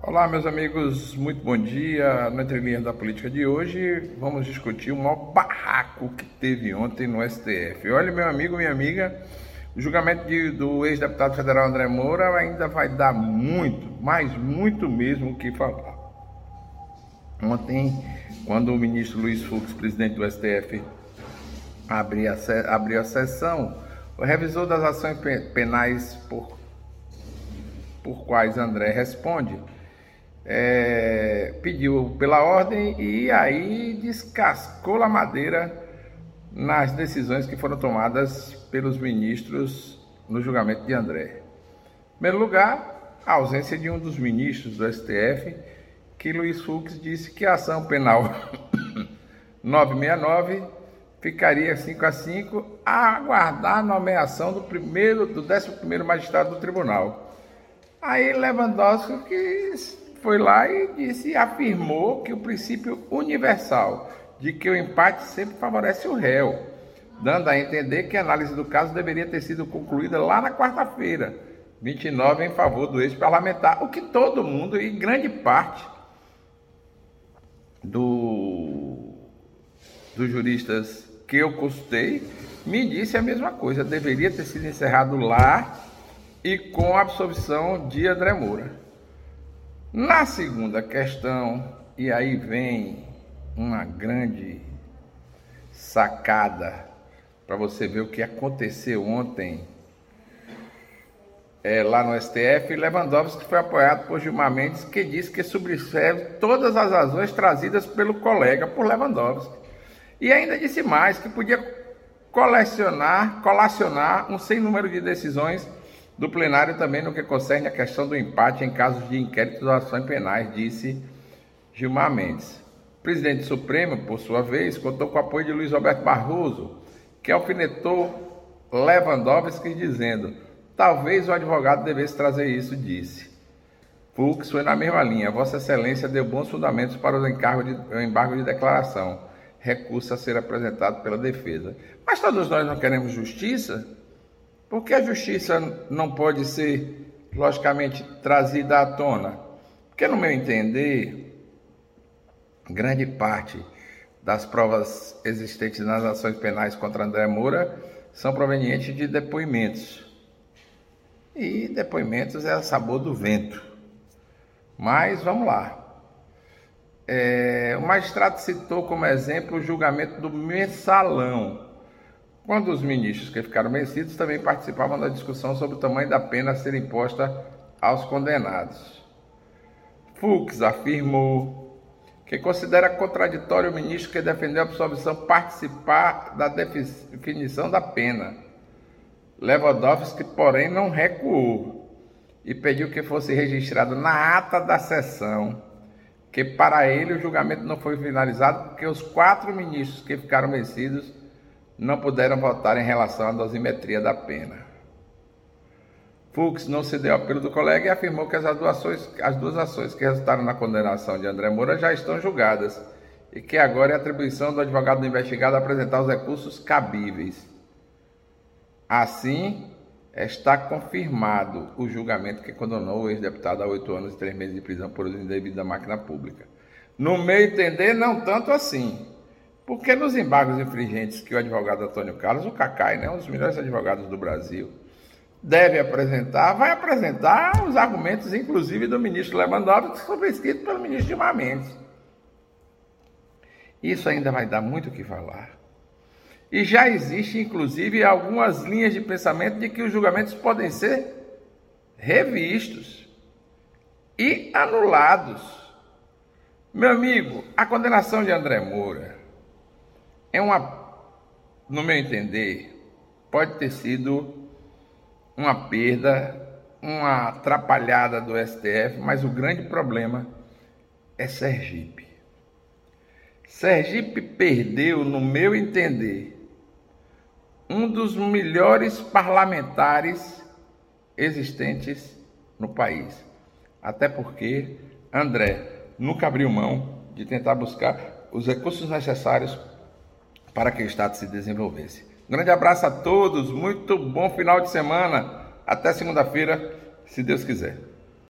Olá, meus amigos, muito bom dia. Na entrelinha da política de hoje, vamos discutir o maior barraco que teve ontem no STF. Olha, meu amigo, minha amiga, o julgamento de, do ex-deputado federal André Moura ainda vai dar muito, mas muito mesmo o que falar. Ontem, quando o ministro Luiz Fux, presidente do STF, abriu a, abriu a sessão, o revisor das ações penais por, por quais André responde é, pediu pela ordem e aí descascou a madeira nas decisões que foram tomadas pelos ministros no julgamento de André. Em primeiro lugar, a ausência de um dos ministros do STF, que Luiz Fux disse que a ação penal 969 ficaria 5 a 5 a aguardar a nomeação do primeiro do 11 primeiro magistrado do tribunal. Aí Lewandowski que foi lá e disse, afirmou que o princípio universal de que o empate sempre favorece o réu, dando a entender que a análise do caso deveria ter sido concluída lá na quarta-feira, 29 em favor do ex-parlamentar, o que todo mundo e grande parte do, dos juristas que eu consultei me disse a mesma coisa, deveria ter sido encerrado lá e com a absolvição de André Moura. Na segunda questão, e aí vem uma grande sacada para você ver o que aconteceu ontem é, lá no STF, Lewandowski foi apoiado por Gilmar Mendes, que disse que subscreve todas as razões trazidas pelo colega por Lewandowski. E ainda disse mais que podia colecionar, colacionar um sem número de decisões do plenário também no que concerne a questão do empate em casos de inquérito ou ações penais, disse Gilmar Mendes. O presidente Supremo, por sua vez, contou com o apoio de Luiz Roberto Barroso, que alfinetou Lewandowski dizendo: talvez o advogado devesse trazer isso, disse. Fux foi na mesma linha. Vossa Excelência deu bons fundamentos para o, de, o embargo de declaração. Recurso a ser apresentado pela defesa. Mas todos nós não queremos justiça? Por que a justiça não pode ser, logicamente, trazida à tona? Porque, no meu entender, grande parte das provas existentes nas ações penais contra André Moura são provenientes de depoimentos. E depoimentos é a sabor do vento. Mas vamos lá. É, o magistrado citou como exemplo o julgamento do mensalão quando os ministros que ficaram vencidos também participavam da discussão sobre o tamanho da pena a ser imposta aos condenados. Fux afirmou que considera contraditório o ministro que defendeu a absolvição participar da definição da pena. Lewandowski, porém, não recuou e pediu que fosse registrado na ata da sessão que para ele o julgamento não foi finalizado porque os quatro ministros que ficaram vencidos não puderam votar em relação à dosimetria da pena. Fux não cedeu ao apelo do colega e afirmou que as duas, ações, as duas ações que resultaram na condenação de André Moura já estão julgadas e que agora é atribuição do advogado do investigado apresentar os recursos cabíveis. Assim, está confirmado o julgamento que condenou o ex-deputado a oito anos e três meses de prisão por uso indevido da máquina pública. No meu entender, não tanto assim. Porque nos embargos infringentes que o advogado Antônio Carlos, o Cacai, né, um dos melhores advogados do Brasil, deve apresentar, vai apresentar os argumentos, inclusive, do ministro Lewandowski, que foram escritos pelo ministro Gilmar Mendes. Isso ainda vai dar muito o que falar. E já existe, inclusive, algumas linhas de pensamento de que os julgamentos podem ser revistos e anulados. Meu amigo, a condenação de André Moura é uma, no meu entender, pode ter sido uma perda, uma atrapalhada do STF, mas o grande problema é Sergipe. Sergipe perdeu, no meu entender, um dos melhores parlamentares existentes no país. Até porque André nunca abriu mão de tentar buscar os recursos necessários para que o Estado se desenvolvesse. Grande abraço a todos, muito bom final de semana. Até segunda-feira, se Deus quiser.